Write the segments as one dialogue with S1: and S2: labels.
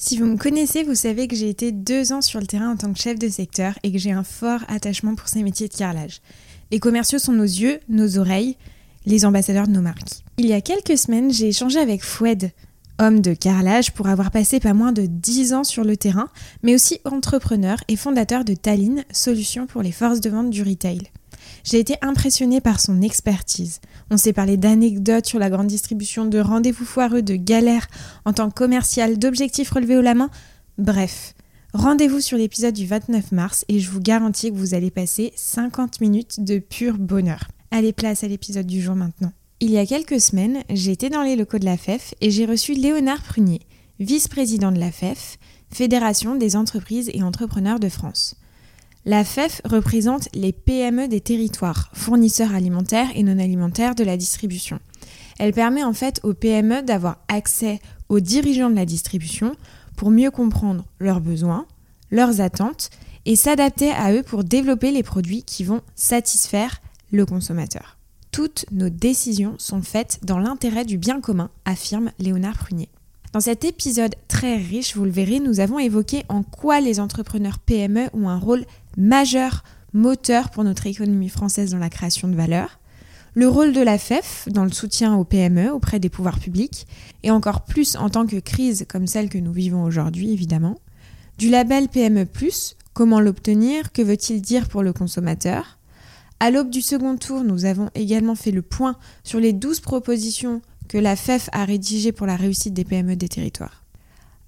S1: Si vous me connaissez, vous savez que j'ai été deux ans sur le terrain en tant que chef de secteur et que j'ai un fort attachement pour ces métiers de carrelage. Les commerciaux sont nos yeux, nos oreilles, les ambassadeurs de nos marques. Il y a quelques semaines, j'ai échangé avec Foued, homme de carrelage pour avoir passé pas moins de 10 ans sur le terrain, mais aussi entrepreneur et fondateur de Tallinn, solution pour les forces de vente du retail. J'ai été impressionnée par son expertise. On s'est parlé d'anecdotes sur la grande distribution, de rendez-vous foireux, de galères en tant que commercial, d'objectifs relevés au la main. Bref, rendez-vous sur l'épisode du 29 mars et je vous garantis que vous allez passer 50 minutes de pur bonheur. Allez, place à l'épisode du jour maintenant. Il y a quelques semaines, j'étais dans les locaux de la FEF et j'ai reçu Léonard Prunier, vice-président de la FEF, Fédération des entreprises et entrepreneurs de France. La FEF représente les PME des territoires, fournisseurs alimentaires et non alimentaires de la distribution. Elle permet en fait aux PME d'avoir accès aux dirigeants de la distribution pour mieux comprendre leurs besoins, leurs attentes et s'adapter à eux pour développer les produits qui vont satisfaire le consommateur. Toutes nos décisions sont faites dans l'intérêt du bien commun, affirme Léonard Prunier. Dans cet épisode très riche, vous le verrez, nous avons évoqué en quoi les entrepreneurs PME ont un rôle majeur, moteur pour notre économie française dans la création de valeur, le rôle de la FEF dans le soutien aux PME auprès des pouvoirs publics, et encore plus en tant que crise comme celle que nous vivons aujourd'hui évidemment, du label PME ⁇ comment l'obtenir, que veut-il dire pour le consommateur, à l'aube du second tour, nous avons également fait le point sur les 12 propositions que la FEF a rédigées pour la réussite des PME des territoires.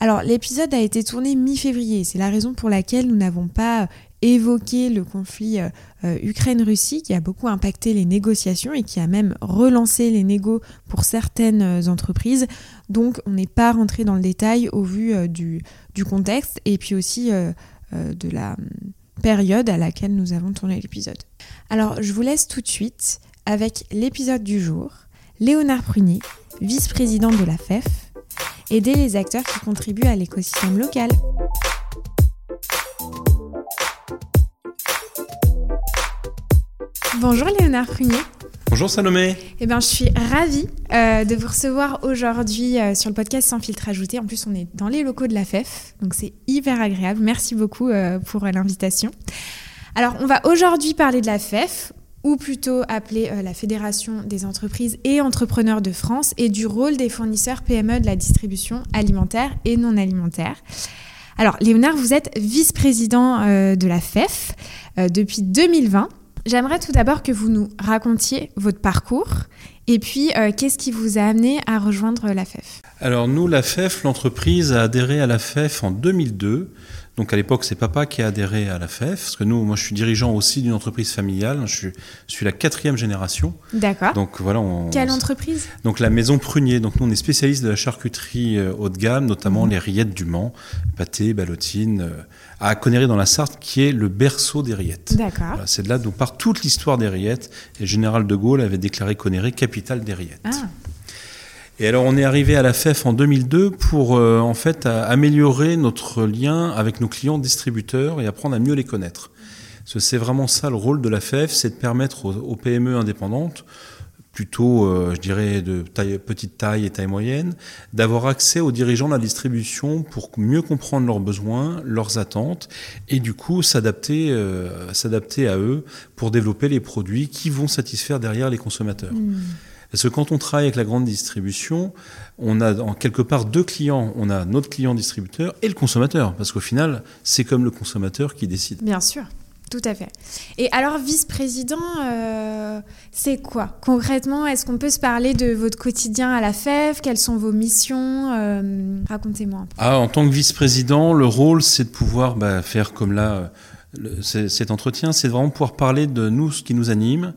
S1: Alors l'épisode a été tourné mi-février, c'est la raison pour laquelle nous n'avons pas évoqué le conflit euh, euh, Ukraine-Russie qui a beaucoup impacté les négociations et qui a même relancé les négos pour certaines euh, entreprises. Donc on n'est pas rentré dans le détail au vu du, contexte et puis aussi de la période à laquelle nous avons tourné l'épisode. Alors, je vous laisse tout de suite avec l'épisode du jour. Léonard Prunier, vice-président de la FEF, aider les acteurs qui contribuent à l'écosystème local. Bonjour Léonard Prunier.
S2: Bonjour Salomé.
S1: Eh bien, je suis ravie euh, de vous recevoir aujourd'hui euh, sur le podcast Sans filtre ajouté. En plus, on est dans les locaux de la FEF, donc c'est hyper agréable. Merci beaucoup euh, pour l'invitation. Alors, on va aujourd'hui parler de la FEF, ou plutôt appelée la Fédération des entreprises et entrepreneurs de France, et du rôle des fournisseurs PME de la distribution alimentaire et non alimentaire. Alors, Léonard, vous êtes vice-président de la FEF depuis 2020. J'aimerais tout d'abord que vous nous racontiez votre parcours et puis euh, qu'est-ce qui vous a amené à rejoindre la FEF
S2: Alors nous, la FEF, l'entreprise a adhéré à la FEF en 2002 donc à l'époque, c'est papa qui a adhéré à la FEF, parce que nous, moi, je suis dirigeant aussi d'une entreprise familiale. Je suis, la quatrième génération.
S1: D'accord.
S2: Donc voilà.
S1: Quelle entreprise?
S2: Donc la Maison Prunier. Donc nous, on est spécialiste de la charcuterie euh, haut de gamme, notamment mhm. les rillettes du Mans, pâté, ballotine, euh, à Connery dans la Sarthe, qui est le berceau des rillettes.
S1: D'accord.
S2: c'est de là d'où part toute l'histoire des rillettes. Et le général de Gaulle avait déclaré Connery capitale des rillettes. Ah. Et alors on est arrivé à la FEF en 2002 pour euh, en fait améliorer notre lien avec nos clients distributeurs et apprendre à mieux les connaître. C'est vraiment ça le rôle de la FEF, c'est de permettre aux, PME indépendantes, plutôt euh, je dirais de petite taille et taille moyenne, d'avoir accès aux dirigeants de la distribution pour mieux comprendre leurs besoins, leurs attentes et du coup s'adapter euh, s'adapter à eux pour développer les produits qui vont satisfaire derrière les consommateurs. Mmh. Parce que quand on travaille avec la grande distribution, on a en quelque part deux clients. On a notre client distributeur et le consommateur. Parce qu'au final, c'est comme le consommateur qui décide.
S1: Bien sûr. Tout à fait. Et alors, vice-président, euh, c'est quoi? Concrètement Est-ce qu'on peut se parler de votre quotidien à la FEF Quelles sont vos missions? Euh, Racontez-moi.
S2: Ah, en tant que vice-président, le rôle, c'est de pouvoir bah, faire comme là cet entretien, c'est vraiment pouvoir parler de nous, ce qui nous anime,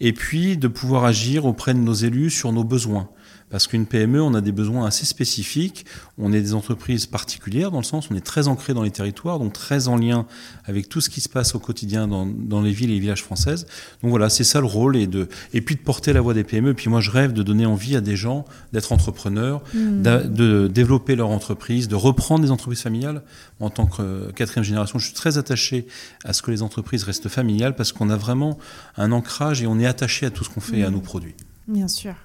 S2: et puis de pouvoir agir auprès de nos élus sur nos besoins. Parce qu'une PME, on a des besoins assez spécifiques. On est des entreprises particulières dans le sens, on est très ancré dans les territoires, donc très en lien avec tout ce qui se passe au quotidiin dans, dans les villes et les villages françaises. Donc voilà, c'est ça le rôle et de et puis de porter la voix des PME. Et puis moi, je rêve de donner envie à des gens d'être entrepreneurs, mmh. de développer leur entreprise, de reprendre des entreprises familiales. En tant que euh, quatrième génération, je suis très attaché à ce que les entreprises restent familiales parce qu'on a vraiment un ancrage et on est attaché à tout ce qu'on fait et à mmh. nos produits.
S1: Bien sûr.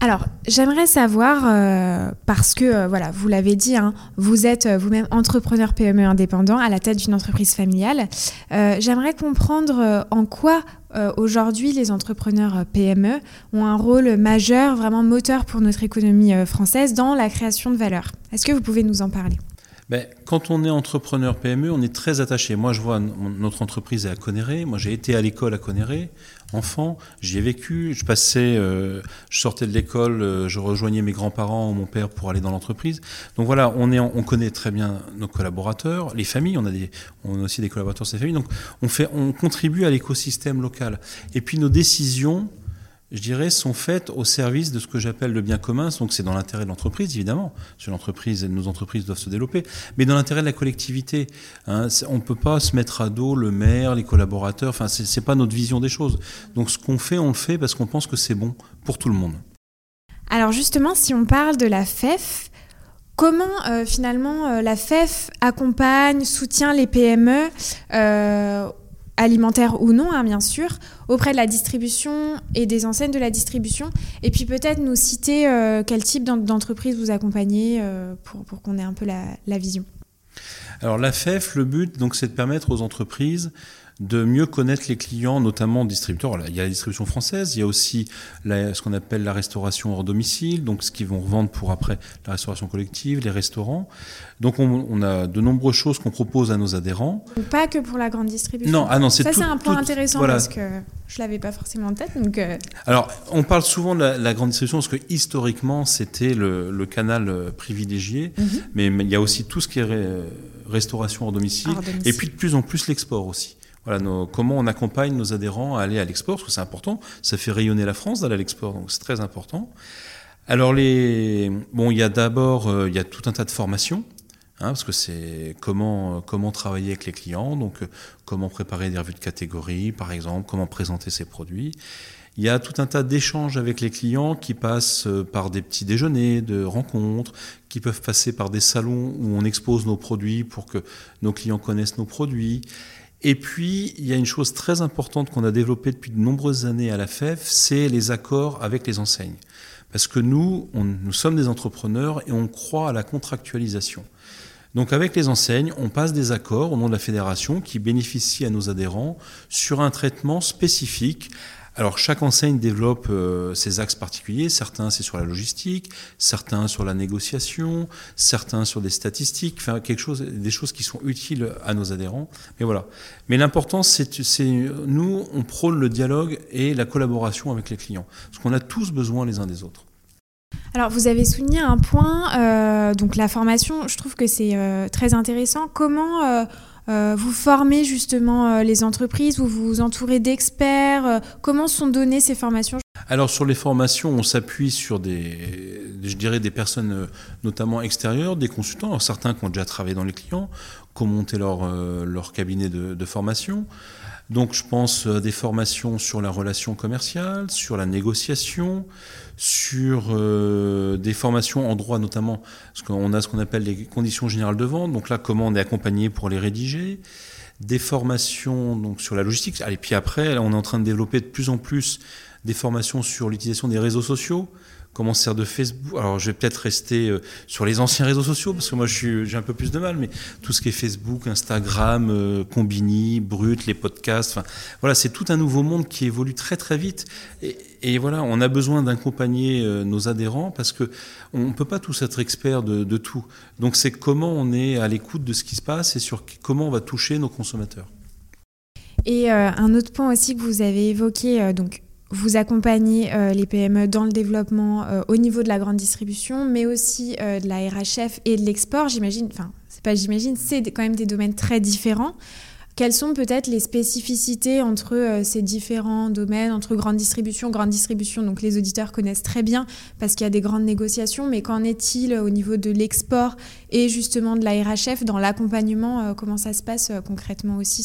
S1: Alors, j'aimerais savoir, euh, parce que, euh, voilà, vous l'avez dit, hein, vous êtes euh, vous-même entrepreneur PME indépendant à la tête d'une entreprise familiale. j'aimerais comprendre en quoi aujourd'hui les entrepreneurs PME ont un rôle majeur, vraiment moteur pour notre économie française dans la création de valeur. Est-ce que vous pouvez nous en parler?
S2: Ben, quand on est entrepreneur PME, on est très attaché. Moi, je vois notre entreprise est à Conéré. Moi, j'ai été à l'école à Conéré, enfant. J'y ai vécu. Je passais, euh, je sortais de l'école, euh, je rejoignais mes grands-parents ou mon père pour aller dans l'entreprise. Donc voilà, on est, on connaît très bien nos collaborateurs, les familles. On a des, on a aussi des collaborateurs de ces familles. Donc on fait, on contribue à l'écosystème local. Et puis nos décisions je dirais, sont faites au service de ce que j'appelle le bien commun. Donc c'est dans l'intérêt de l'entreprise, évidemment. Sur l'entreprise, nos entreprises doivent se développer, mais dans l'intérêt de la collectivité. Hein. on ne peut pas se mettre à dos le maire, les collaborateurs. Enfin, c'est n'est pas notre vision des choses. Donc ce qu'on fait, on le fait parce qu'on pense que c'est bon pour tout le monde.
S1: Alors justement, si on parle de la FEF, Comment euh, finalement euh, la FEF accompagne, soutient les PME euh, alimentaire ou non, hein, bien sûr, auprès de la distribution et des enseignes de la distribution. Et puis peut-être nous citer euh, quel type d'entreprise vous accompagnez euh, pour, pour qu'on ait un peu la, la vision.
S2: Alors la FEF, le but, donc, c'est de permettre aux entreprises de mieux connaître les clients, notamment distributeurs. Il y a la distribution française, il y a aussi ce qu'on appelle la restauration hors domicile, donc ce qu'ils vont revendre pour après la restauration collective, les restaurants. Donc on, a de nombreuses choses qu'on propose à nos adhérents.
S1: Pas que pour la grande distribution.
S2: Non, ah non, c'est
S1: ça c'est un point intéressant parce que je l'avais pas forcément en tête. Donc euh.
S2: Alors on parle souvent de la, grande distribution parce que historiquement c'était le, canal euh, privilégié, mhm. mais il y a aussi tout ce qui est restauration hors domicile, hors domicile. et puis de plus en plus l'export aussi. Comment on accompagne nos adhérents à aller à l'export, parce que c'est important, ça fait rayonner la France d'aller à l'export, donc c'est très important. Alors bon, il y a d'abord, euh, il y a tout un tas de formations, hein, parce que c'est comment comment travailler avec les clients, donc euh, comment préparer des revues de catégorie, par exemple, comment présenter ses produits. Il y a tout un tas d'échanges avec les clients qui passent euh, par des petits déjeuners, de rencontres, qui peuvent passer par des salons où on expose nos produits pour que nos clients connaissent nos produits. Et puis, il y a une chose très importante qu'on a développée depuis de nombreuses années à la FEF, c'est les accords avec les enseignes. Parce que nous, nous sommes des entrepreneurs et on croit à la contractualisation. Donc avec les enseignes, on passe des accords au nom de la fédération qui bénéficient à nos adhérents sur un traitement spécifique alors chaque enseigne développe euh, ses axes particuliers, certains c'est sur la logistique, certains sur la négociation, certains sur des statistiques, enfin quelque chose, des choses qui sont utiles à nos adhérents. Mais voilà. Mais l'important c'est, nous on prône le dialogue et la collaboration avec les clients, parce qu'on a tous besoin les uns des autres.
S1: Alors, vous avez souligné un point, euh, donc la formation, je trouve que c'est euh, très intéressant. Comment vous formez justement euh, les entreprises, vous vous entourez d'experts. Euh, comment sont données ces formations?
S2: Alors sur les formations, on s'appuie sur des, je dirais des personnes notamment extérieures, des consultants, certains qui ont déjà travaillé dans les clients, qui ont monté leur, cabinet de formation. Donc je pense à des formations sur la relation commerciale, sur la négociation, sur euh, des formations en droit notamment, parce qu'on a ce qu'on appelle les conditions générales de vente, donc là comment on est accompagné pour les rédiger, des formations donc sur la logistique, et puis après on est en train de développer de plus en plus des formations sur l'utilisation des réseaux sociaux, comment sert de Facebook. Alors, je vais peut-être rester euh, sur les anciens réseaux sociaux parce que moi, j'ai un peu plus de mal, mais tout ce qui est Facebook, Instagram, euh, Combini, Brut, les podcasts, enfin, voilà, c'est tout un nouveau monde qui évolue très très vite. Et, voilà, on a besoin d'accompagner euh, nos adhérents parce que on peut pas tous être experts de, de tout. Donc, c'est comment on est à l'écoute de ce qui se passe et sur comment on va toucher nos consommateurs.
S1: Et un autre point aussi que vous avez évoqué, donc vous accompagnez euh, les PME dans le développement euh, au niveau de la grande distribution, mais aussi euh, de la RHF et de l'export. J'imagine, enfin, c'est pas j'imagine, c'est quand même des domaines très différents. Quelles sont peut-être les spécificités entre ces différents domaines, entre grande distribution, grande distribution? Donc les auditeurs connaissent très bien parce qu'il y a des grandes négociations, mais qu'en est-il au niveau de l'export et justement de la RHF dans l'accompagnement Comment ça se passe concrètement aussi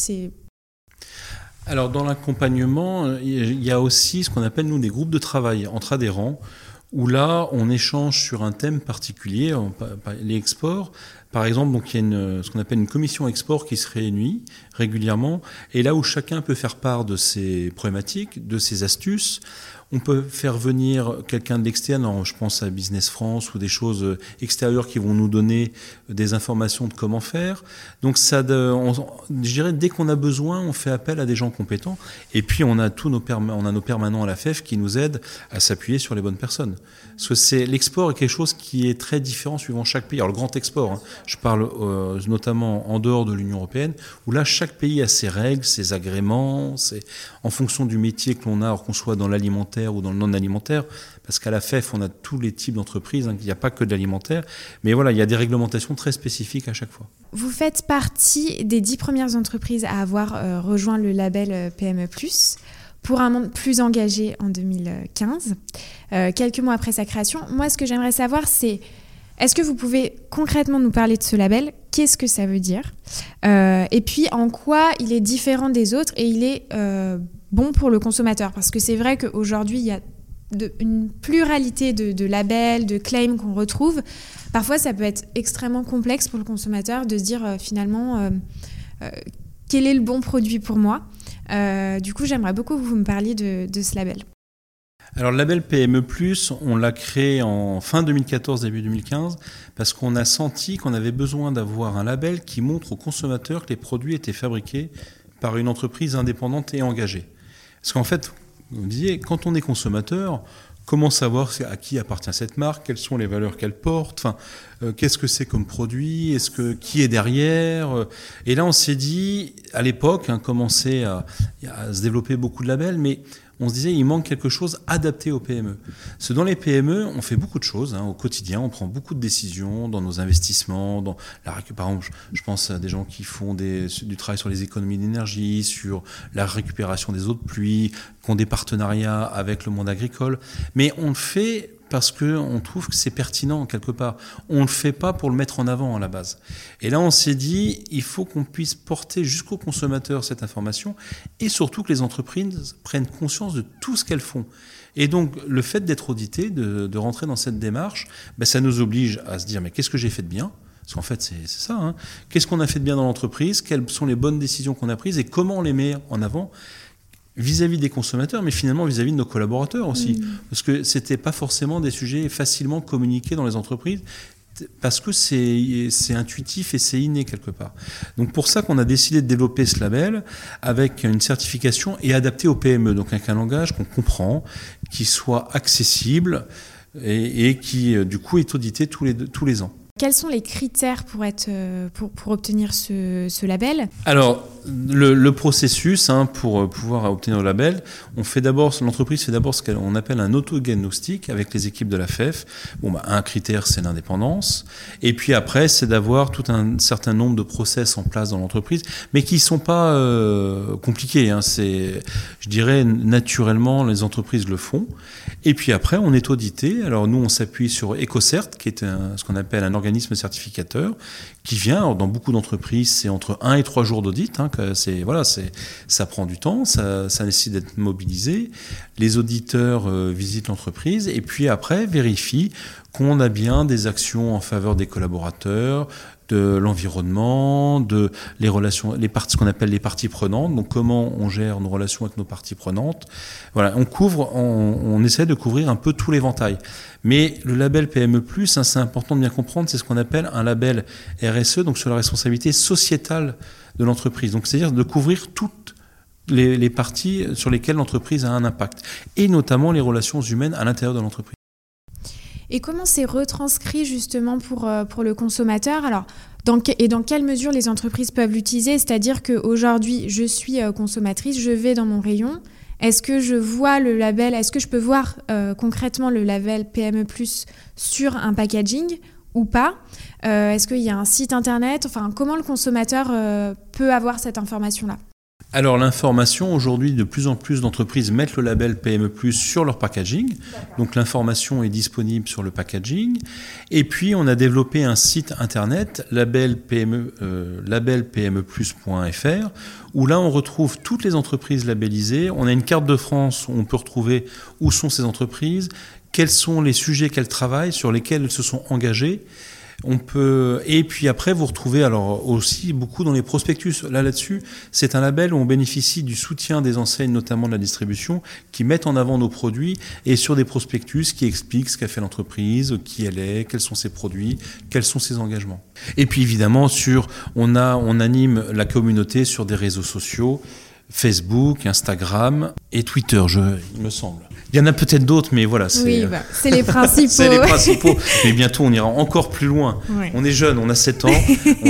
S2: alors dans l'accompagnement, il y a aussi ce qu'on appelle nous des groupes de travail entre adhérents, où là on échange sur un thème particulier, les exports. Par exemple, donc il y a une, ce qu'on appelle une commission export qui se réunit régulièrement, et là où chacun peut faire part de ses problématiques, de ses astuces, On peut faire venir quelqu'un de l'externe, je pense à Business France ou des choses extérieures qui vont nous donner des informations de comment faire. Donc ça, je dirais, dès qu'on a besoin, on fait appel à des gens compétents. Et puis on a tous nos, on permanents à la FEF qui nous aident à s'appuyer sur les bonnes personnes. Parce que c'est l'export est quelque chose qui est très différent suivant chaque pays. Alors le grand export, hein, je parle euh, notamment en dehors de l'Union européenne, où là chaque pays a ses règles, ses agréments, c'est en fonction du métier que l'on a, qu'on soit dans l'alimentaire ou dans le non alimentaire parce qu'à la FEF, on a tous les types d'entreprises, hein, il n'y a pas que de l'alimentaire, mais voilà, il y a des réglementations très spécifiques à chaque fois.
S1: Vous faites partie des dix premières entreprises à avoir euh, rejoint le label euh, PME ⁇ pour un monde plus engagé en 2015, euh, quelques mois après sa création. Moi, ce que j'aimerais savoir, c'est est-ce que vous pouvez concrètement nous parler de ce label? Qu'est-ce que ça veut dire? Et puis, en quoi il est différent des autres? Et il est bon pour le consommateur Parce que c'est vrai qu'aujourd'hui, il y a une pluralité de, labels, de claims qu'on retrouve, parfois ça peut être extrêmement complexe pour le consommateur de se dire euh, finalement euh, euh, quel est le bon produit pour moi. du coup, j'aimerais beaucoup que vous me parliez de, ce label.
S2: Alors le label PME ⁇ on l'a créé en fin 2014, début 2015, parce qu'on a senti qu'on avait besoin d'avoir un label qui montre aux consommateurs que les produits étaient fabriqués par une entreprise indépendante et engagée. Parce qu'en fait, vous disiez, quand on est consommateur, comment savoir à qui appartient cette marque, quelles sont les valeurs qu'elle porte, enfin, euh, qu'est-ce que c'est comme produit, est-ce que qui est derrière. Euh. Et là, on s'est dit, à l'époque, hein, commençait à, à, se développer beaucoup de labels, mais on se disait il manque quelque chose adapté aux PME. Ce dans les PME, on fait beaucoup de choses hein, au quotidien, on prend beaucoup de décisions dans nos investissements, dans la par exemple, je pense à des gens qui font du travail sur les économies d'énergie, sur la récupération des eaux de pluie, qui ont des partenariats avec le monde agricole, mais on le fait parce qu'on trouve que c'est pertinent quelque part. On ne le fait pas pour le mettre en avant à la base. Et là, on s'est dit, il faut qu'on puisse porter jusqu'au consommateur cette information et surtout que les entreprises prennent conscience de tout ce qu'elles font. Et donc, le fait d'être audité, de, rentrer dans cette démarche, ben, ça nous oblige à se dire, mais qu'est-ce que j'ai fait de bien? Parce qu'en fait, c'est ça. Hein. Qu'est-ce qu'on a fait de bien dans l'entreprise? Quelles sont les bonnes décisions qu'on a prises Et comment on les met en avant? Vis-à-vis des consommateurs, mais finalement vis-à-vis de nos collaborateurs aussi. Mm. Parce que ce n'était pas forcément des sujets facilement communiqués dans les entreprises, parce que c'est intuitif et c'est inné quelque part. Donc pour ça qu'on a décidé de développer ce label avec une certification et adapté au PME, donc avec un langage qu'on comprend, qui soit accessible et, qui euh, du coup est audité tous les, tous les ans.
S1: Quels sont les critères pour, être, euh, pour, pour obtenir ce, ce label?
S2: Alors, le, processus hein, pour euh, pouvoir obtenir le label, on fait d'abord, l'entreprise fait d'abord ce qu'on appelle un autodiagnostic avec les équipes de la FEF. Bon, bah, un critère, c'est l'indépendance. Et puis après, c'est d'avoir tout un certain nombre de process en place dans l'entreprise, mais qui ne sont pas euh, compliqués. Hein. C'est, je dirais, naturellement, les entreprises le font. Et puis après, on est audité. Alors nous, on s'appuie sur EcoCert, qui est ce qu'on appelle un organisme certificateur, qui vient, dans beaucoup d'entreprises, c'est entre 1 et 3 jours d'audit. Hein, c'est, voilà, c'est, ça prend du temps, ça, ça nécessite d'être mobilisé. Les auditeurs euh, visitent l'entreprise et puis après vérifient qu'on a bien des actions en faveur des collaborateurs, de l'environnement, de les relations, les parties, ce qu'on appelle les parties prenantes. Donc comment on gère nos relations avec nos parties prenantes. Voilà, on couvre, on essaie de couvrir un peu tout l'éventail. Mais le label PME+, hein, c'est important de bien comprendre, c'est ce qu'on appelle un label RSE, donc sur la responsabilité sociétale de l'entreprise. Donc c'est-à-dire de couvrir toutes les, parties sur lesquelles l'entreprise a un impact, et notamment les relations humaines à l'intérieur de l'entreprise.
S1: Et comment c'est retranscrit justement pour, euh, pour le consommateur? Alors, dans et dans quelle mesure les entreprises peuvent l'utiliser? C'est-à-dire qu'aujourd'hui, je suis euh, consommatrice, je vais dans mon rayon. Est-ce que je vois le label? Est-ce que je peux voir euh, concrètement le label PME sur un packaging? Ou pas Est-ce qu'il y a un site internet? Enfin, comment le consommateur peut avoir cette information-là?
S2: Alors l'information, aujourd'hui, de plus en plus d'entreprises mettent le label PME ⁇ sur leur packaging. Donc l'information est disponible sur le packaging. Et puis on a développé un site internet, label PME, euh, labelpmeplus.fr, où là on retrouve toutes les entreprises labellisées. On a une carte de France où on peut retrouver où sont ces entreprises, quels sont les sujets qu'elles travaillent, sur lesquels elles se sont engagées. On peut et puis après vous retrouvez alors aussi beaucoup dans les prospectus. Là là-dessus, c'est un label où on bénéficie du soutien des enseignes, notamment de la distribution, qui mettent en avant nos produits et sur des prospectus qui expliquent ce qu'a fait l'entreprise, qui elle est, quels sont ses produits, quels sont ses engagements. Et puis évidemment sur on a on anime la communauté sur des réseaux sociaux. Facebook, Instagram et Twitter, je, il me semble. Il y en a peut-être d'autres, mais voilà.
S1: C'est oui, bah, les principaux.
S2: c'est les principaux. Mais bientôt, on ira encore plus loin. On est jeune, on a 7 ans,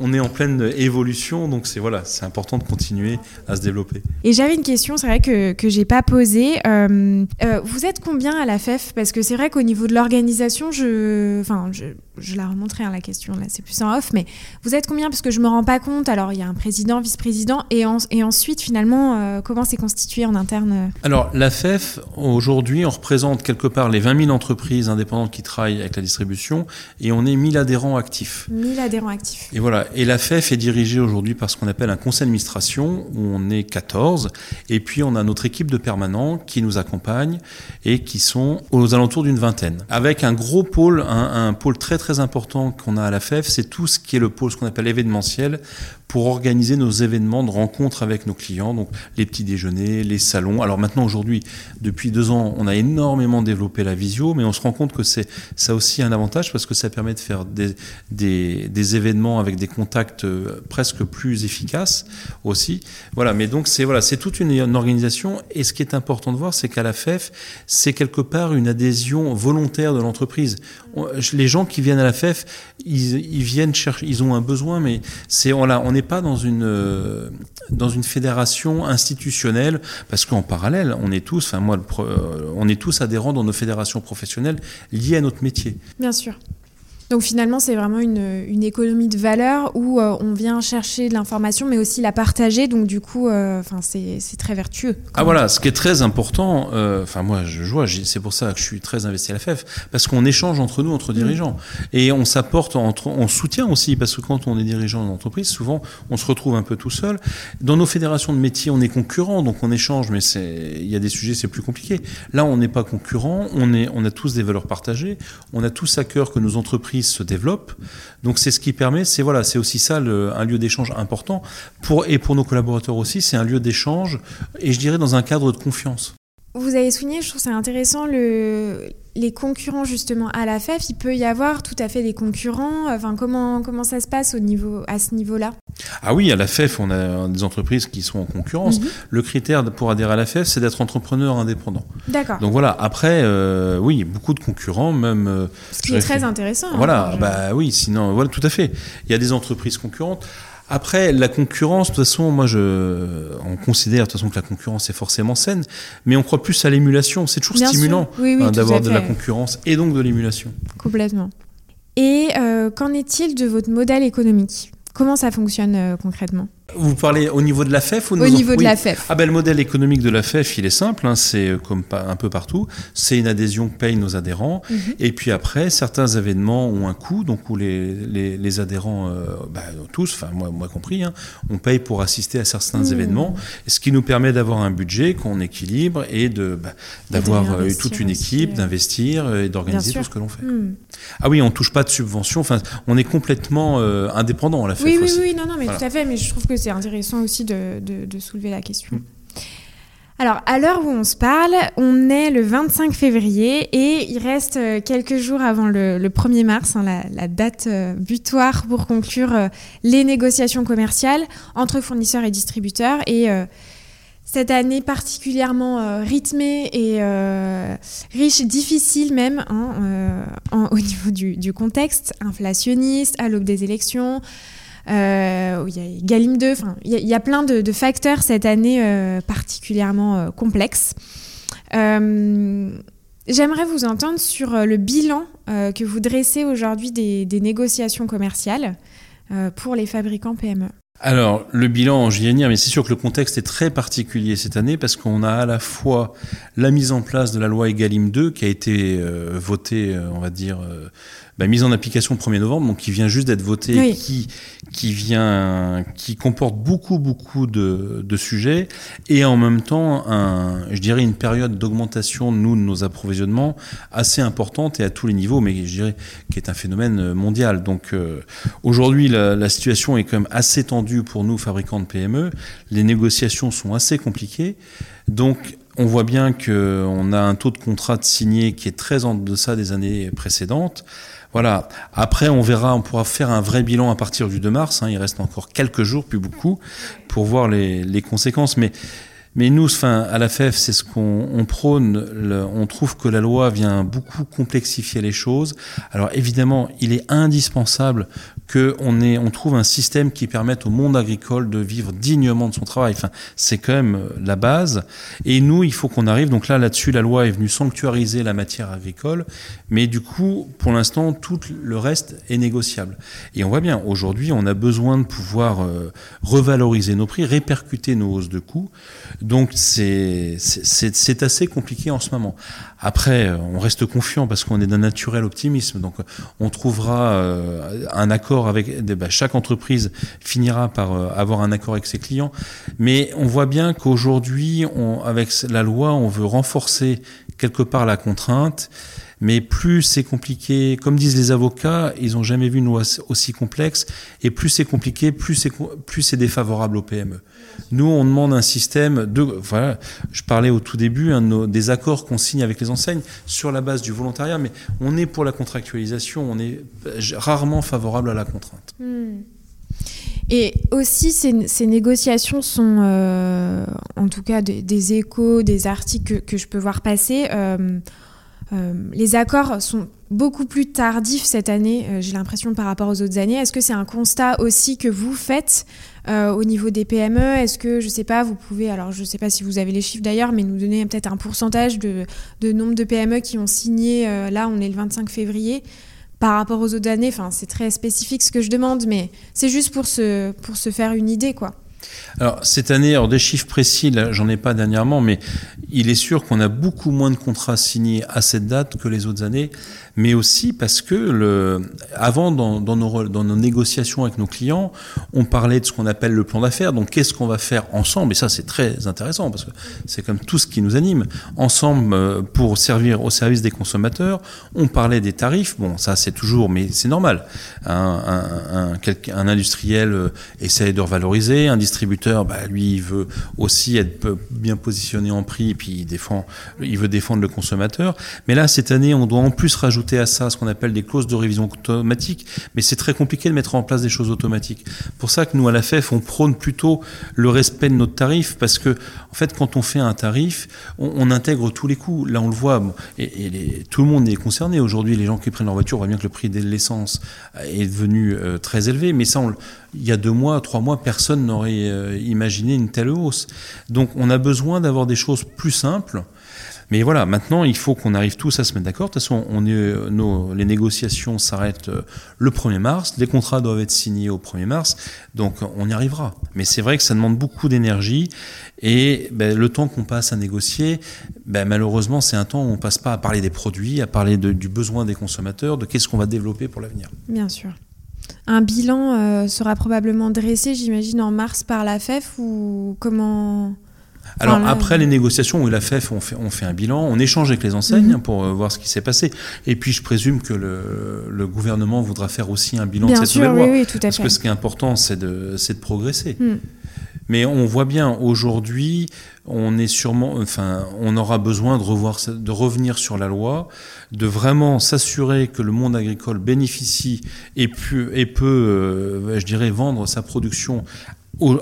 S2: on, est en pleine évolution, donc c'est voilà, c'est important de continuer à se développer.
S1: Et j'avais une question, c'est vrai que que j'ai pas posée. Euh, euh, vous êtes combien à la FEF Parce que c'est vrai qu'au niveau de l'organisation, je, enfin, je, je la remonterai hein, la question. Là, c'est plus en off, mais vous êtes combien? Parce que je me rends pas compte. Alors, il y a un président, vice-président, et, et ensuite, finalement, euh, comment c'est constitué en interne?
S2: Alors, la FEF Aujourd'hui, on représente quelque part les 20 000 entreprises indépendantes qui travaillent avec la distribution et on est 1000 adhérents actifs.
S1: 1000 adhérents actifs.
S2: Et voilà. Et la FEF est dirigée aujourd'hui par ce qu'on appelle un conseil d'administration où on est 14 et puis on a notre équipe de permanents qui nous accompagnent et qui sont aux alentours d'une vingtaine. Avec un gros pôle, un, un pôle très très important qu'on a à la FEF, c'est tout ce qui est le pôle, ce qu'on appelle événementiel pour organiser nos événements de rencontres avec nos clients, donc les petits déjeuners, les salons. Alors maintenant, aujourd'hui, depuis deux ans, on a énormément développé la visio, mais on se rend compte que c'est ça aussi un avantage parce que ça permet de faire des, des, des événements avec des contacts euh, presque plus efficaces aussi. Voilà, mais donc c'est voilà, c'est toute une, organisation. Et ce qui est important de voir, c'est qu'à la FEF, c'est quelque part une adhésion volontaire de l'entreprise. Les gens qui viennent à la FEF, ils, ils viennent chercher, ils ont un besoin, mais c'est voilà, on est n'est pas dans une, euh, dans une fédération institutionnelle, parce qu'en parallèle, on est tous, enfin moi, euh, on est tous adhérents dans nos fédérations professionnelles liées à notre métier.
S1: Bien sûr. Donc finalement, c'est vraiment une, une, économie de valeur où euh, on vient chercher de l'information, mais aussi la partager. Donc du coup, euh, enfin c'est très vertueux.
S2: Ah voilà, ce qui est très important. Euh, enfin moi, je vois, c'est pour ça que je suis très investi à la FEF, parce qu'on échange entre nous, entre dirigeants, mm. et on s'apporte, on soutient aussi, parce que quand on est dirigeant d'entreprise, souvent on se retrouve un peu tout seul. Dans nos fédérations de métiers, on est concurrents, donc on échange, mais il y a des sujets, c'est plus compliqué. Là, on n'est pas concurrents, on est, on a tous des valeurs partagées, on a tous à cœur que nos entreprises se développe. Donc c'est ce qui permet, c'est voilà, c'est aussi ça un lieu d'échange important pour et pour nos collaborateurs aussi, c'est un lieu d'échange et je dirais dans un cadre de confiance.
S1: Vous avez souligné, je trouve ça intéressant, le, les concurrents justement à la FEF. Il peut y avoir tout à fait des concurrents. Enfin, comment, comment ça se passe au niveau, à ce niveau-là?
S2: Ah oui, à la FEF, on a des entreprises qui sont en concurrence. Mhm. Le critère pour adhérer à la FEF, c'est d'être entrepreneur indépendant.
S1: D'accord.
S2: Donc voilà, après, euh, oui, beaucoup de concurrents, même... Euh,
S1: ce qui est très intéressant.
S2: Voilà, hein, bah oui, sinon, voilà, tout à fait. Il y a des entreprises concurrentes. Après, la concurrence, de toute façon, moi, je, on considère de toute façon que la concurrence est forcément saine, mais on croit plus à l'émulation. C'est toujours stimulant hein, d'avoir de la concurrence et donc de l'émulation.
S1: Complètement. Et euh, qu'en est-il de votre modèle économique? Comment ça fonctionne euh, concrètement?
S2: Vous parlez au niveau de la FEF ou
S1: Au niveau de la FEF.
S2: Ah ben, le modèle économique de la FEF, il est simple, hein, c'est euh, comme un peu partout, c'est une adhésion que payent nos adhérents, mhm. et puis après, certains événements ont un coût, donc où les, les, les adhérents, euh, bah, tous, enfin moi, moi compris, hein, on paye pour assister à certains mhm. événements, ce qui nous permet d'avoir un budget qu'on équilibre et de bah, d'avoir euh, toute une équipe, d'investir et d'organiser tout ce que l'on fait. Ah oui, on touche pas de subventions, enfin, on est complètement indépendant à la FEF
S1: oui,
S2: aussi.
S1: Oui, oui, non, non, mais tout à fait, mais je trouve que c'est intéressant aussi de, de, soulever la question. Mm. Alors, à l'heure où on se parle, on est le 25 février et il reste euh, quelques jours avant le, 1er mars, hein, la, date euh, butoir pour conclure euh, les négociations commerciales entre fournisseurs et distributeurs. Et cette année particulièrement rythmée et riche, difficile même hein, au niveau du, du, contexte inflationniste, à l'aube des élections, euh, il y a Galim 2, il y, a plein de, facteurs cette année euh, particulièrement euh, complexes. J'aimerais vous entendre sur le bilan que vous dressez aujourd'hui des, négociations commerciales pour les fabricants PME.
S2: Alors, le bilan, j'y venir, mais c'est sûr que le contexte est très particulier cette année parce qu'on a à la fois la mise en place de la loi Egalim 2 qui a été votée, on va dire, bah, mise en application le 1er novembre, donc qui vient juste d'être voté, qui, qui, vient, qui comporte beaucoup, beaucoup de, de, sujets, et en même temps, un, je dirais une période d'augmentation, nous, de nos approvisionnements assez importante et à tous les niveaux, mais je dirais qui est un phénomène mondial. Donc euh, aujourd'hui, la, la, situation est quand même assez tendue pour nous, fabricants de PME. Les négociations sont assez compliquées. Donc on voit bien qu'on a un taux de contrat de signé qui est très en deçà des années précédentes. Voilà. Après, on verra, on pourra faire un vrai bilan à partir du 2 mars. Hein. il reste encore quelques jours, plus beaucoup, pour voir les, conséquences. Mais mais nous, enfin, à la FEF, c'est ce qu'on prône. on trouve que la loi vient beaucoup complexifier les choses. Alors évidemment, il est indispensable qu'on on trouve un système qui permette au monde agricole de vivre dignement de son travail. Enfin, c'est quand même euh, la base. Et nous, il faut qu'on arrive. Donc là, là-dessus, la loi est venue sanctuariser la matière agricole. Mais du coup, pour l'instant, tout le reste est négociable. Et on voit bien, aujourd'hui, on a besoin de pouvoir euh, revaloriser nos prix, répercuter nos hausses de coûts. Donc c'est assez compliqué en ce moment. Après, on reste confiant parce qu'on est d'un naturel optimisme. Donc on trouvera euh, un accord avec... Bah, chaque entreprise finira par euh, avoir un accord avec ses clients. Mais on voit bien qu'aujourd'hui, avec la loi, on veut renforcer quelque part la contrainte. Mais plus c'est compliqué, comme disent les avocats, ils n'ont jamais vu une loi aussi complexe, et plus c'est compliqué, plus c'est défavorable aux PME. Nous, on demande un système de, voilà, je parlais au tout début hein, des accords qu'on signe avec les enseignes sur la base du volontariat, mais on est pour la contractualisation, on est rarement favorable à la contrainte. Hmm.
S1: Et aussi, ces, négociations sont, euh, en tout cas, des, échos, des articles que, je peux voir passer. Euh, euh, les accords sont beaucoup plus tardifs cette année, euh, j'ai l'impression, par rapport aux autres années. Est-ce que c'est un constat aussi que vous faites euh, au niveau des PME Est-ce que, je ne sais pas, vous pouvez, alors je ne sais pas si vous avez les chiffres d'ailleurs, mais nous donner peut-être un pourcentage de, nombre de PME qui ont signé, là on est le 25 février, par rapport aux autres années Enfin, c'est très spécifique ce que je demande, mais c'est juste pour se, pour se faire une idée, quoi.
S2: Alors, cette année, alors des chiffres précis, j'en ai pas dernièrement, mais il est sûr qu'on a beaucoup moins de contrats signés à cette date que les autres années mais aussi parce que le, avant, dans, nos, dans nos négociations avec nos clients, on parlait de ce qu'on appelle le plan d'affaires. Donc, qu'est-ce qu'on va faire ensemble? Et ça, c'est très intéressant parce que c'est comme tout ce qui nous anime. Ensemble, euh, pour servir au service des consommateurs, on parlait des tarifs. Bon, ça, c'est toujours, mais c'est normal. Un, un, industriel euh, essaie de revaloriser. Un distributeur, bah, lui, il veut aussi être bien positionné en prix, puis il défend, il veut défendre le consommateur. Mais là, cette année, on doit en plus rajouter à ça ce qu'on appelle des clauses de révision automatique, mais c'est très compliqué de mettre en place des choses automatiques. Pour ça que nous, à la FEF, on prône plutôt le respect de notre tarif, parce que, en fait, quand on fait un tarif, on, intègre tous les coûts. Là, on le voit, et, tout le monde est concerné. Aujourd'hui, les gens qui prennent leur voiture voient bien que le prix de l'essence est devenu euh, très élevé, mais ça, il y a deux mois, trois mois, personne n'aurait euh, imaginé une telle hausse. Donc, on a besoin d'avoir des choses plus simples mais voilà, maintenant, il faut qu'on arrive tous à se mettre d'accord. De toute façon, nos, les négociations s'arrêtent euh, le 1er mars, les contrats doivent être signés au 1er mars, donc on y arrivera. Mais c'est vrai que ça demande beaucoup d'énergie, et ben, le temps qu'on passe à négocier, ben, malheureusement, c'est un temps où on passe pas à parler des produits, à parler du besoin des consommateurs, de qu'est-ce qu'on va développer pour l'avenir.
S1: Bien sûr. Un bilan euh, sera probablement dressé, j'imagine, en mars par la FEF ou comment?
S2: Alors après les négociations où la FEF on fait, on fait un bilan, on échange avec les enseignes mhm. pour euh, voir ce qui s'est passé. Et puis je présume que le, gouvernement voudra faire aussi un bilan de cette nouvelle loi.
S1: Oui, tout à
S2: Parce que ce qui est important, c'est de, de progresser. Hmm. Mais on voit bien aujourd'hui, on est sûrement, enfin, on aura besoin de revoir, de revenir sur la loi, de vraiment s'assurer que le monde agricole bénéficie et, peut, euh, je dirais, vendre sa production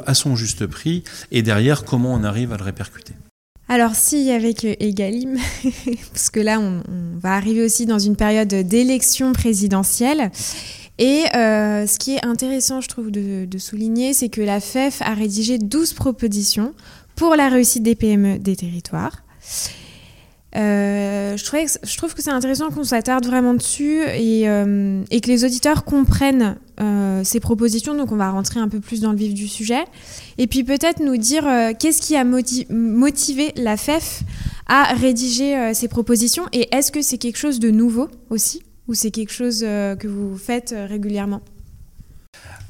S2: à son juste prix, et derrière, comment on arrive à le répercuter.
S1: Alors si avec Egalim, parce que là on, va arriver aussi dans une période d'élection présidentielle, et euh, ce qui est intéressant je trouve de, souligner, c'est que la FEF a rédigé 12 propositions pour la réussite des PME des territoires. Euh, je, trouve que c'est intéressant qu'on s'attarde vraiment dessus et, euh, que les auditeurs comprennent ces propositions. Donc on va rentrer un peu plus dans le vif du sujet. Et puis peut-être nous dire qu'est-ce qui a motivé la FEF à rédiger ces propositions et est-ce que c'est quelque chose de nouveau aussi? Ou c'est quelque chose que vous faites régulièrement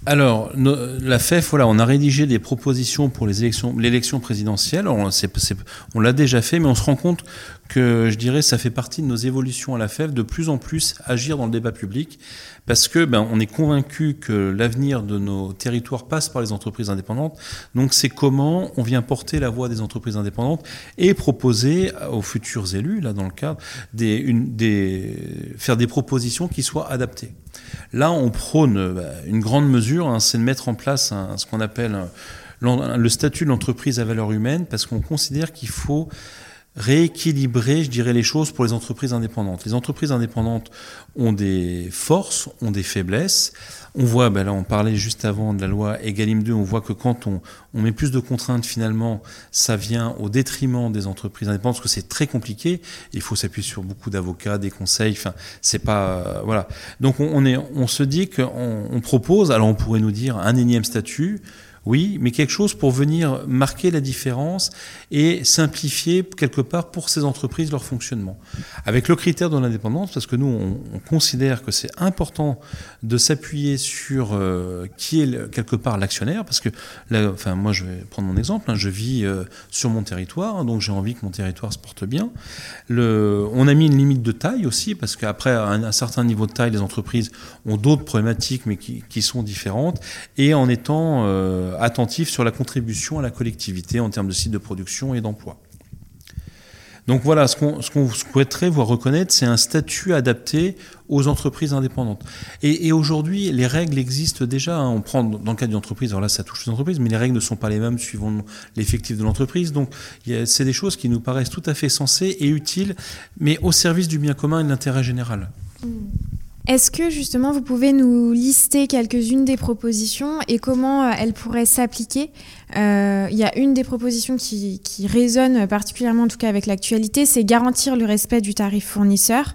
S2: alors, la FEF, voilà, on a rédigé des propositions pour les élections, l'élection présidentielle. On l'a déjà fait, mais on se rend compte que, je dirais, ça fait partie de nos évolutions à la FEF de plus en plus agir dans le débat public, parce que ben, on est convaincu que l'avenir de nos territoires passe par les entreprises indépendantes. Donc, c'est comment on vient porter la voix des entreprises indépendantes et proposer aux futurs élus, là, dans le cadre, des, une, des, faire des propositions qui soient adaptées. Là, on prône bah, une grande mesure, hein, c'est de mettre en place ce qu'on appelle le statut de l'entreprise à valeur humaine, parce qu'on considère qu'il faut rééquilibrer, je dirais, les choses pour les entreprises indépendantes. Les entreprises indépendantes ont des forces, ont des faiblesses. On voit, ben là on parlait juste avant de la loi Egalim 2, on voit que quand on, on met plus de contraintes, finalement, ça vient au détriment des entreprises indépendantes, parce que c'est très compliqué. Il faut s'appuyer sur beaucoup d'avocats, des conseils. Enfin, c'est pas euh, voilà. Donc on, est, on se dit qu'on on propose. Alors on pourrait nous dire un énième statut oui, mais quelque chose pour venir marquer la différence et simplifier quelque part pour ces entreprises leur fonctionnement. Avec le critère de l'indépendance, parce que nous, on, considère que c'est important de s'appuyer sur euh, qui est quelque part l'actionnaire, parce que, enfin, moi, je vais prendre mon exemple, hein, je vis euh, sur mon territoire, donc j'ai envie que mon territoire se porte bien. On a mis une limite de taille aussi, parce qu'après un, un, certain niveau de taille, les entreprises ont d'autres problématiques, mais qui, qui, sont différentes, et en étant euh, attentif sur la contribution à la collectivité en termes de sites de production et d'emploi. Donc voilà, ce qu'on souhaiterait voir reconnaître, c'est un statut adapté aux entreprises indépendantes. Et, aujourd'hui, les règles existent déjà. Hein. On prend dans le cas d'une entreprise, alors là, ça touche les entreprises, mais les règles ne sont pas les mêmes suivant l'effectif de l'entreprise. Donc, c'est des choses qui nous paraissent tout à fait sensées et utiles, mais au service du bien commun et de l'intérêt général. Mmh.
S1: Est-ce que justement vous pouvez nous lister quelques-unes des propositions et comment euh, elles pourraient s'appliquer? Euh, Il y a une des propositions qui, résonne particulièrement en tout cas avec l'actualité, c'est garantir le respect du tarif fournisseur.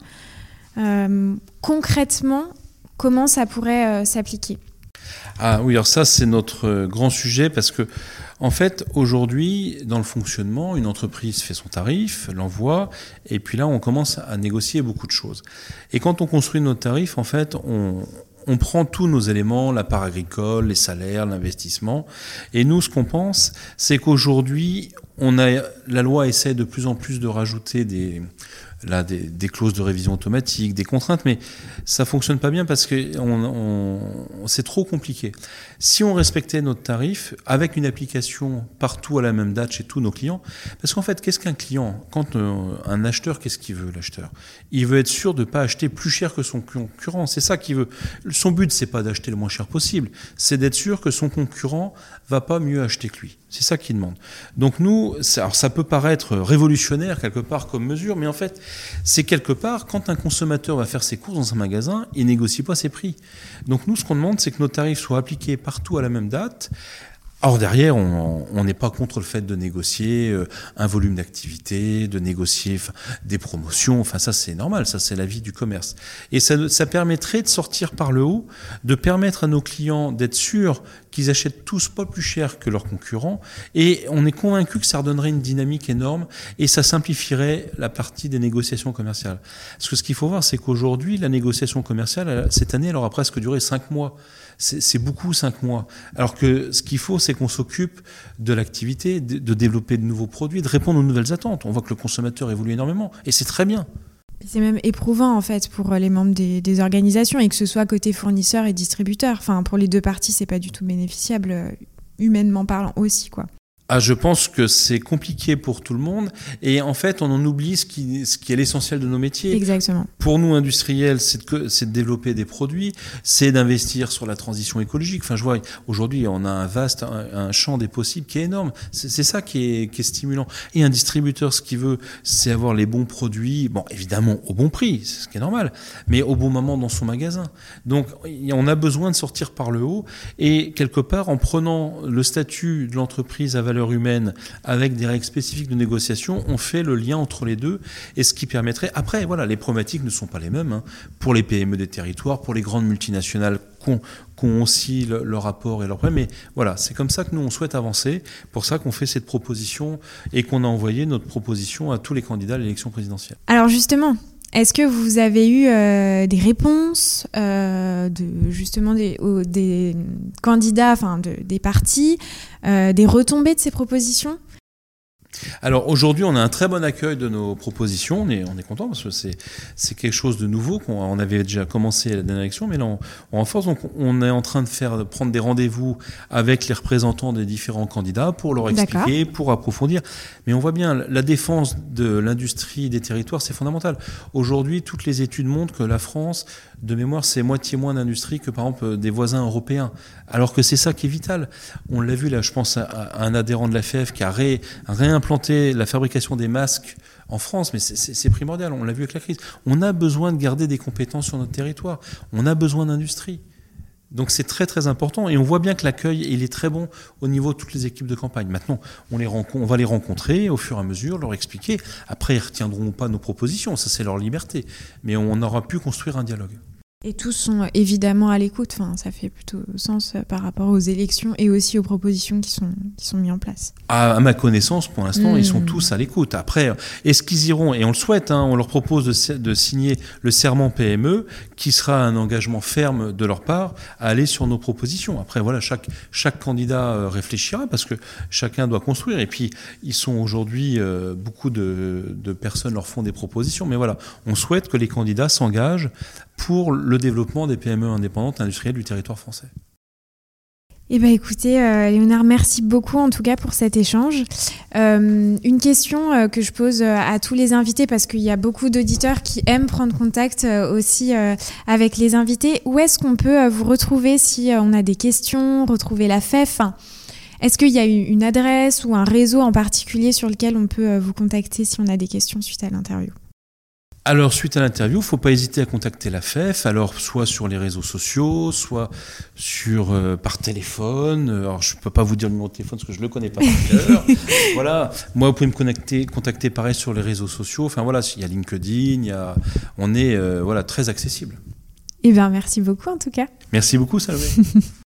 S1: Euh, concrètement, comment ça pourrait s'appliquer?
S2: Ah oui, alors ça c'est notre grand sujet parce que en fait, aujourd'hui, dans le fonctionnement, une entreprise fait son tarif, l'envoie, et puis là, on commence à négocier beaucoup de choses. Et quand on construit notre tarif, en fait, on, prend tous nos éléments, la part agricole, les salaires, l'investissement. Et nous, ce qu'on pense, c'est qu'aujourd'hui, la loi essaie de plus en plus de rajouter des, là, des, clauses de révision automatique, des contraintes, mais ça fonctionne pas bien parce que c'est trop compliqué. Si on respectait notre tarif avec une application partout à la même date chez tous nos clients, parce qu'en fait, qu'est-ce qu'un client Quand euh, un acheteur, qu'est-ce qu'il veut l'acheteur? Il veut être sûr de ne pas acheter plus cher que son concurrent. C'est ça qu'il veut. Son but, c'est pas d'acheter le moins cher possible, c'est d'être sûr que son concurrent va pas mieux acheter que lui. C'est ça qu'il demande. Donc nous, alors ça peut paraître révolutionnaire quelque part comme mesure, mais en fait, c'est quelque part, quand un consommateur va faire ses courses dans un magasin, il négocie pas ses prix. Donc nous, ce qu'on demande, c'est que nos tarifs soient appliqués partout à la même date, Or derrière, on n'est pas contre le fait de négocier euh, un volume d'activité, de négocier des promotions. Enfin, ça c'est normal, ça c'est la vie du commerce. Et ça, ça, permettrait de sortir par le haut, de permettre à nos clients d'être sûrs qu'ils achètent tous pas plus cher que leurs concurrents. Et on est convaincu que ça redonnerait une dynamique énorme et ça simplifierait la partie des négociations commerciales. Parce que ce qu'il faut voir, c'est qu'aujourd'hui, la négociation commerciale, cette année, elle aura presque duré cinq mois c'est beaucoup cinq mois. Alors que ce qu'il faut, c'est qu'on s'occupe de l'activité, de, développer de nouveaux produits, de répondre aux nouvelles attentes. On voit que le consommateur évolue énormément et c'est très bien.
S1: C'est même éprouvant en fait pour les membres des, organisations et que ce soit côté fournisseur et distributeur. Enfin, pour les deux parties, c'est pas du tout bénéficiable, euh, humainement parlant aussi, quoi.
S2: Ah, je pense que c'est compliqué pour tout le monde et en fait on en oublie ce qui, ce qui est l'essentiel de nos métiers.
S1: Exactement.
S2: Pour nous industriels, c'est de, de, développer des produits, c'est d'investir sur la transition écologique. Enfin, je vois aujourd'hui on a un vaste un, champ des possibles qui est énorme. C'est ça qui est, qui est, stimulant. Et un distributeur, ce qu'il veut, c'est avoir les bons produits, bon évidemment au bon prix, c'est ce qui est normal, mais au bon moment dans son magasin. Donc on a besoin de sortir par le haut et quelque part en prenant le statut de l'entreprise à valeur humaine avec des règles spécifiques de négociation, on fait le lien entre les deux et ce qui permettrait. Après, voilà, les problématiques ne sont pas les mêmes hein, pour les PME des territoires, pour les grandes multinationales qui ont aussi leur rapport et leur problème. Mais voilà, c'est comme ça que nous, on souhaite avancer. Pour ça qu'on fait cette proposition et qu'on a envoyé notre proposition à tous les candidats à l'élection présidentielle.
S1: Alors justement, Est-ce que vous avez eu des réponses de justement des, des candidats, enfin des partis, des retombées de ces propositions?
S2: Alors aujourd'hui, on a un très bon accueil de nos propositions. On est, on est content parce que c'est, c'est quelque chose de nouveau qu'on on avait déjà commencé à la dernière élection, mais là on, on force. Donc on est en train de faire de prendre des rendez-vous avec les représentants des différents candidats pour leur expliquer, pour approfondir. Mais on voit bien la défense de l'industrie des territoires, c'est fondamental. Aujourd'hui, toutes les études montrent que la France, de mémoire, c'est moitié moins d'industrie que par exemple des voisins européens. Alors que c'est ça qui est vital. On l'a vu là, je pense à, un adhérent de la FF qui a ré, réimplanté la fabrication des masques en France, mais c'est primordial, on l'a vu avec la crise. On a besoin de garder des compétences sur notre territoire, on a besoin d'industrie. Donc c'est très très important et on voit bien que l'accueil il est très bon au niveau de toutes les équipes de campagne. Maintenant, on, les on va les rencontrer au fur et à mesure, leur expliquer. Après, ils retiendront pas nos propositions, ça c'est leur liberté. Mais on aura pu construire un dialogue.
S1: Et tous sont évidemment à l'écoute, enfin, ça fait plutôt sens euh, par rapport aux élections et aussi aux propositions qui sont, qui sont mises en place.
S2: À, ma connaissance, pour l'instant, ils sont hmm. tous à l'écoute. Après, est-ce qu'ils iront, et on le souhaite, hein, on leur propose de, de, signer le serment PME, qui sera un engagement ferme de leur part à aller sur nos propositions. Après, voilà, chaque, chaque candidat euh, réfléchira parce que chacun doit construire. Et puis, ils sont aujourd'hui, euh, beaucoup de, de personnes leur font des propositions. Mais voilà, on souhaite que les candidats s'engagent pour le développement des PME indépendantes industrielles du territoire français.
S1: Eh bien écoutez, euh, Léonard, merci beaucoup en tout cas pour cet échange. Euh, une question euh, que je pose à tous les invités, parce qu'il y a beaucoup d'auditeurs qui aiment prendre contact aussi avec les invités. Où est-ce qu'on peut vous retrouver si on a des questions, retrouver la FEF Est-ce qu'il y a une adresse ou un réseau en particulier sur lequel on peut vous contacter si on a des questions suite à l'interview?
S2: Alors, suite à l'interview, il ne faut pas hésiter à contacter la FEF, alors soit sur les réseaux sociaux, soit sur, euh, par téléphone. Alors, je ne peux pas vous dire le numéro de téléphone parce que je ne le connais pas par cœur. voilà. Moi, vous pouvez me connecter, contacter pareil sur les réseaux sociaux. Enfin, voilà, il y a LinkedIn, il y a, on est euh, voilà, très accessible.
S1: Eh bien, merci beaucoup en tout cas.
S2: Merci beaucoup, Salvé.